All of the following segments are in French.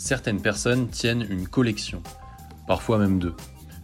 Certaines personnes tiennent une collection, parfois même deux.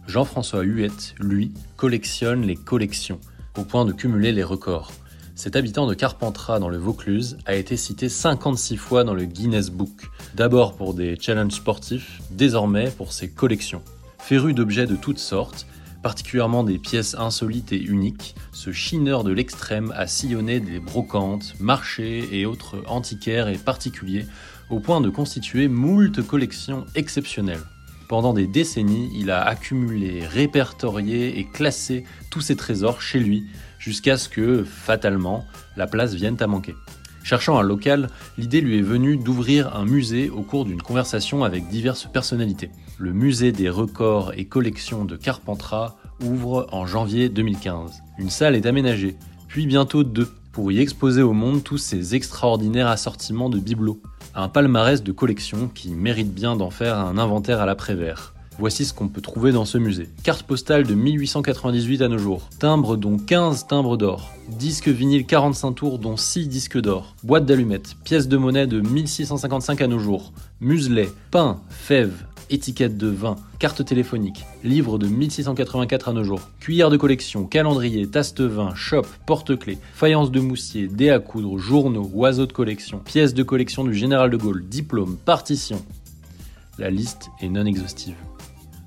Jean-François Huette, lui, collectionne les collections, au point de cumuler les records. Cet habitant de Carpentras dans le Vaucluse a été cité 56 fois dans le Guinness Book, d'abord pour des challenges sportifs, désormais pour ses collections. Féru d'objets de toutes sortes, particulièrement des pièces insolites et uniques, ce chineur de l'extrême a sillonné des brocantes, marchés et autres antiquaires et particuliers au point de constituer moult collections exceptionnelles. Pendant des décennies, il a accumulé, répertorié et classé tous ses trésors chez lui, jusqu'à ce que, fatalement, la place vienne à manquer. Cherchant un local, l'idée lui est venue d'ouvrir un musée au cours d'une conversation avec diverses personnalités. Le musée des records et collections de Carpentras ouvre en janvier 2015. Une salle est aménagée, puis bientôt deux, pour y exposer au monde tous ces extraordinaires assortiments de bibelots un palmarès de collections qui mérite bien d'en faire un inventaire à l'après-vert. Voici ce qu'on peut trouver dans ce musée. Carte postale de 1898 à nos jours. Timbres dont 15 timbres d'or. Disques vinyle 45 tours dont 6 disques d'or. Boîte d'allumettes. Pièces de monnaie de 1655 à nos jours. Muselet. Pain. Fèves étiquette de vin, carte téléphonique, livre de 1684 à nos jours, cuillère de collection, calendrier, tasse de vin, chope, porte-clés, faïence de moussier, dés à coudre, journaux, oiseaux de collection, pièces de collection du général de Gaulle, diplôme, partition. La liste est non exhaustive.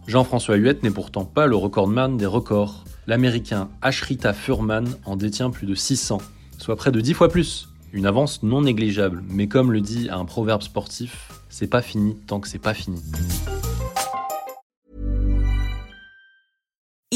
Jean-François Huette n'est pourtant pas le recordman des records. L'américain Ashrita Furman en détient plus de 600, soit près de 10 fois plus. Une avance non négligeable, mais comme le dit un proverbe sportif, c'est pas fini tant que c'est pas fini.